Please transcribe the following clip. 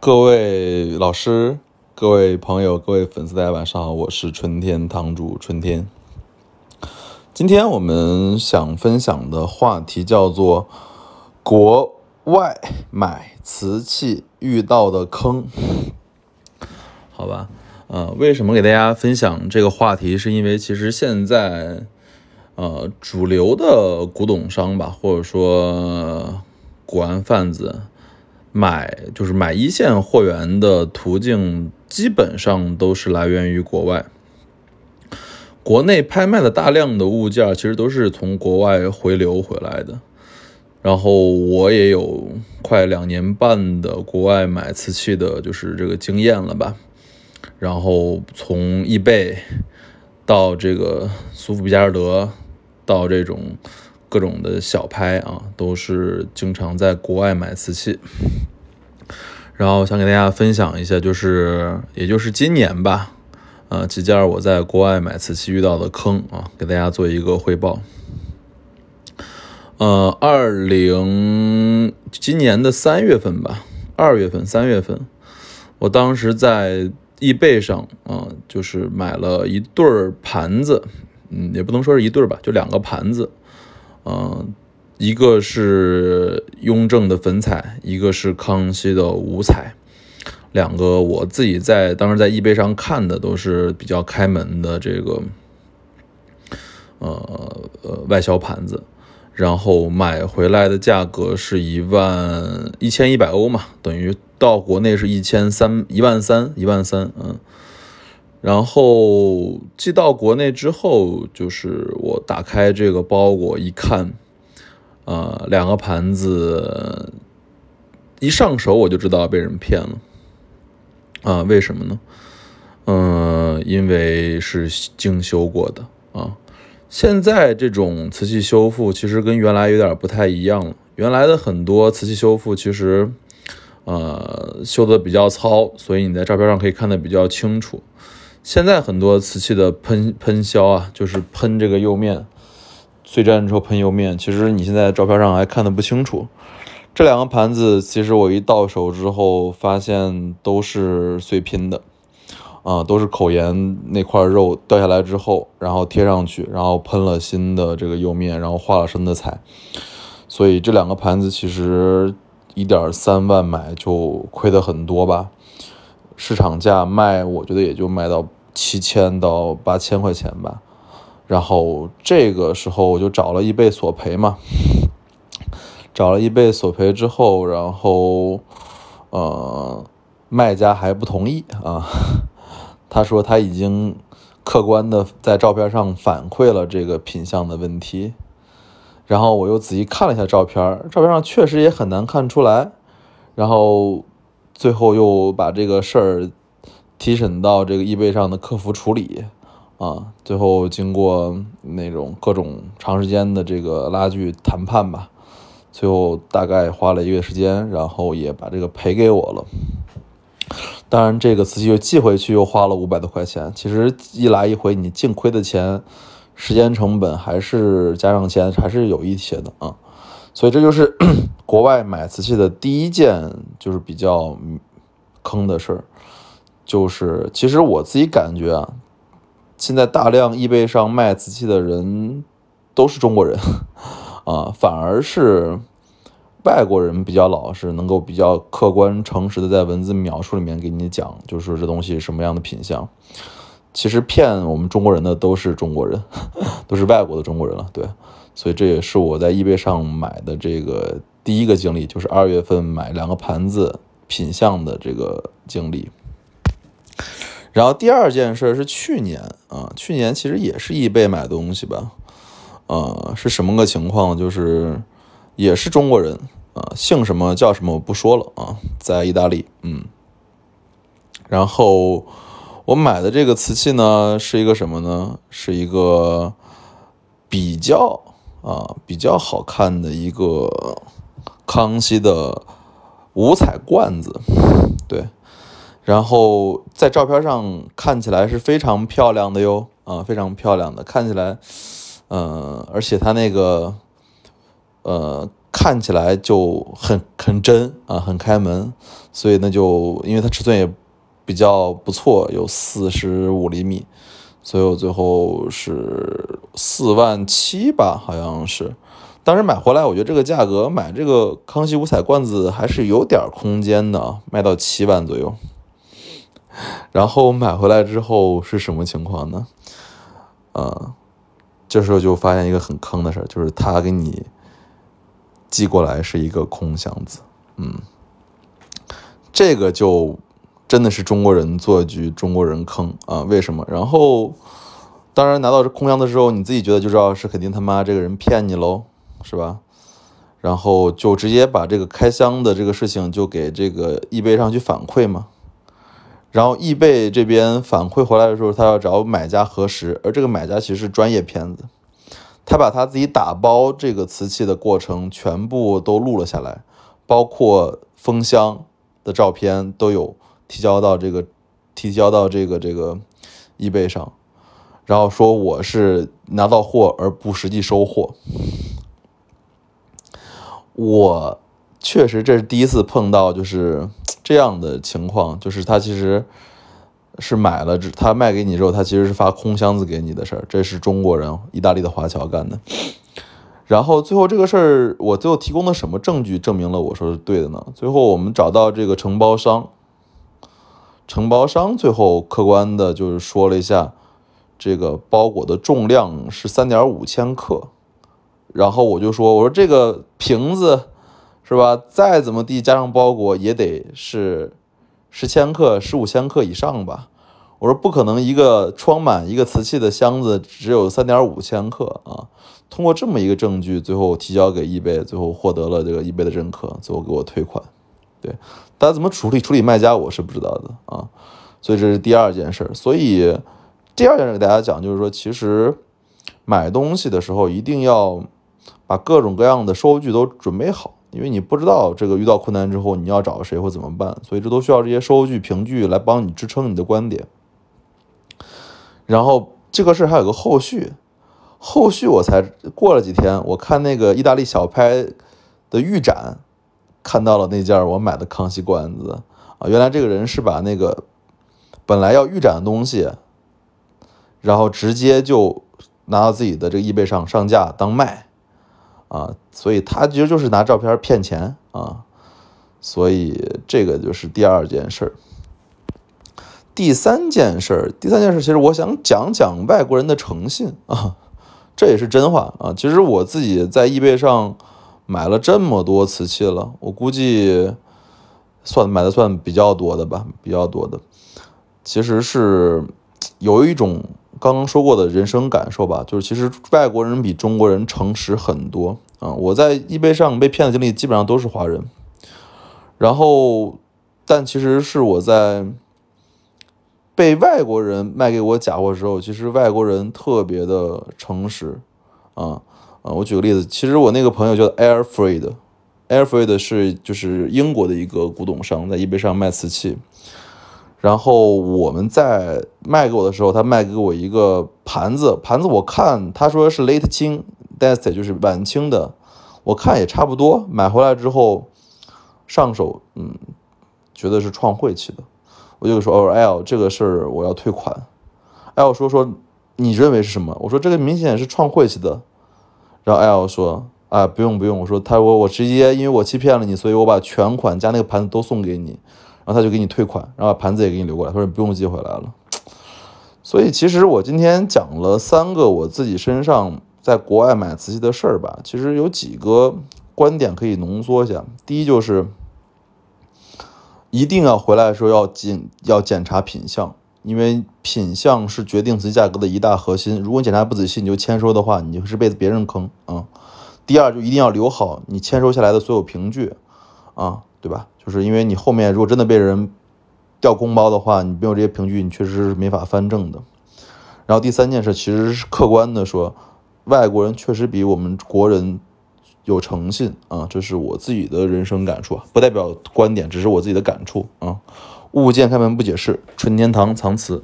各位老师、各位朋友、各位粉丝，大家晚上好，我是春天堂主春天。今天我们想分享的话题叫做国外买瓷器遇到的坑，好吧？呃，为什么给大家分享这个话题？是因为其实现在，呃，主流的古董商吧，或者说古玩贩子。买就是买一线货源的途径，基本上都是来源于国外。国内拍卖的大量的物件，其实都是从国外回流回来的。然后我也有快两年半的国外买瓷器的，就是这个经验了吧。然后从易贝到这个苏富比加尔德，到这种。各种的小拍啊，都是经常在国外买瓷器。然后想给大家分享一下，就是也就是今年吧，呃，几件我在国外买瓷器遇到的坑啊，给大家做一个汇报。呃，二零今年的三月份吧，二月份、三月份，我当时在易贝上啊，就是买了一对儿盘子，嗯，也不能说是一对儿吧，就两个盘子。嗯，一个是雍正的粉彩，一个是康熙的五彩，两个我自己在当时在易贝上看的都是比较开门的这个，呃呃外销盘子，然后买回来的价格是一万一千一百欧嘛，等于到国内是一千三一万三一万三，嗯。然后寄到国内之后，就是我打开这个包裹一看，呃，两个盘子一上手我就知道被人骗了，啊，为什么呢？嗯，因为是精修过的啊。现在这种瓷器修复其实跟原来有点不太一样了。原来的很多瓷器修复其实，呃，修的比较糙，所以你在照片上可以看得比较清楚。现在很多瓷器的喷喷销啊，就是喷这个釉面，碎粘之后喷釉面。其实你现在照片上还看得不清楚。这两个盘子，其实我一到手之后发现都是碎拼的，啊，都是口沿那块肉掉下来之后，然后贴上去，然后喷了新的这个釉面，然后画了新的彩。所以这两个盘子其实一点三万买就亏得很多吧。市场价卖，我觉得也就卖到。七千到八千块钱吧，然后这个时候我就找了一倍索赔嘛，找了一倍索赔之后，然后呃，卖家还不同意啊，他说他已经客观的在照片上反馈了这个品相的问题，然后我又仔细看了一下照片，照片上确实也很难看出来，然后最后又把这个事儿。提审到这个易贝上的客服处理，啊，最后经过那种各种长时间的这个拉锯谈判吧，最后大概花了一个月时间，然后也把这个赔给我了。当然，这个瓷器又寄回去又花了五百多块钱，其实一来一回你净亏的钱，时间成本还是加上钱还是有一些的啊。所以这就是 国外买瓷器的第一件就是比较坑的事儿。就是，其实我自己感觉啊，现在大量易贝上卖瓷器的人都是中国人，啊，反而是外国人比较老实，能够比较客观诚实的在文字描述里面给你讲，就是说这东西什么样的品相。其实骗我们中国人的都是中国人，都是外国的中国人了，对。所以这也是我在易贝上买的这个第一个经历，就是二月份买两个盘子品相的这个经历。然后第二件事是去年啊，去年其实也是易贝买东西吧，呃，是什么个情况？就是也是中国人啊，姓什么叫什么我不说了啊，在意大利，嗯。然后我买的这个瓷器呢，是一个什么呢？是一个比较啊比较好看的一个康熙的五彩罐子，对。然后在照片上看起来是非常漂亮的哟，啊，非常漂亮的，看起来，嗯，而且它那个，呃，看起来就很很真啊，很开门，所以那就因为它尺寸也比较不错，有四十五厘米，所以我最后是四万七吧，好像是。当时买回来，我觉得这个价格买这个康熙五彩罐子还是有点空间的，卖到七万左右。然后买回来之后是什么情况呢？呃，这时候就发现一个很坑的事儿，就是他给你寄过来是一个空箱子，嗯，这个就真的是中国人做局，中国人坑啊！为什么？然后当然拿到这空箱的时候，你自己觉得就知道是肯定他妈这个人骗你喽。是吧？然后就直接把这个开箱的这个事情就给这个易贝上去反馈嘛。然后易贝这边反馈回来的时候，他要找买家核实，而这个买家其实是专业骗子，他把他自己打包这个瓷器的过程全部都录了下来，包括封箱的照片都有提交到这个提交到这个这个易贝上，然后说我是拿到货而不实际收货。我确实这是第一次碰到就是这样的情况，就是他其实是买了，他卖给你之后，他其实是发空箱子给你的事儿，这是中国人，意大利的华侨干的。然后最后这个事儿，我最后提供的什么证据证明了我说是对的呢？最后我们找到这个承包商，承包商最后客观的就是说了一下，这个包裹的重量是三点五千克。然后我就说，我说这个瓶子是吧？再怎么地加上包裹也得是十千克、十五千克以上吧。我说不可能，一个装满一个瓷器的箱子只有三点五千克啊。通过这么一个证据，最后提交给易贝，最后获得了这个易贝的认可，最后给我退款。对，大家怎么处理处理卖家，我是不知道的啊。所以这是第二件事。所以第二件事给大家讲，就是说，其实买东西的时候一定要。把各种各样的收据都准备好，因为你不知道这个遇到困难之后你要找谁或怎么办，所以这都需要这些收据凭据来帮你支撑你的观点。然后这个事还有个后续，后续我才过了几天，我看那个意大利小拍的预展，看到了那件我买的康熙罐子啊，原来这个人是把那个本来要预展的东西，然后直接就拿到自己的这个易贝上上架当卖。啊，所以他其实就是拿照片骗钱啊，所以这个就是第二件事儿。第三件事儿，第三件事，其实我想讲讲外国人的诚信啊，这也是真话啊。其实我自己在易贝上买了这么多瓷器了，我估计算买的算比较多的吧，比较多的，其实是有一种。刚刚说过的人生感受吧，就是其实外国人比中国人诚实很多啊！我在易贝上被骗的经历基本上都是华人，然后，但其实是我在被外国人卖给我假货的时候，其实外国人特别的诚实啊啊！我举个例子，其实我那个朋友叫 Air Freed，Air Freed 是就是英国的一个古董商，在易贝上卖瓷器。然后我们在卖给我的时候，他卖给我一个盘子，盘子我看他说是 late 清 d e s t 就是晚清的，我看也差不多。买回来之后上手，嗯，觉得是创汇期的，我就说哦，L 这个事儿我要退款。L 说说你认为是什么？我说这个明显是创汇期的。然后 L 说啊不用不用，我说他我我直接因为我欺骗了你，所以我把全款加那个盘子都送给你。然后他就给你退款，然后把盘子也给你留过来，他说你不用寄回来了。所以其实我今天讲了三个我自己身上在国外买瓷器的事儿吧，其实有几个观点可以浓缩一下。第一就是一定要回来的时候要检要检查品相，因为品相是决定瓷器价格的一大核心。如果你检查不仔细你就签收的话，你就是被别人坑啊。第二就一定要留好你签收下来的所有凭据啊。对吧？就是因为你后面如果真的被人调公包的话，你没有这些凭据，你确实是没法翻正的。然后第三件事其实是客观的说，外国人确实比我们国人有诚信啊，这是我自己的人生感触，不代表观点，只是我自己的感触啊。物件开门不解释，纯天堂藏词。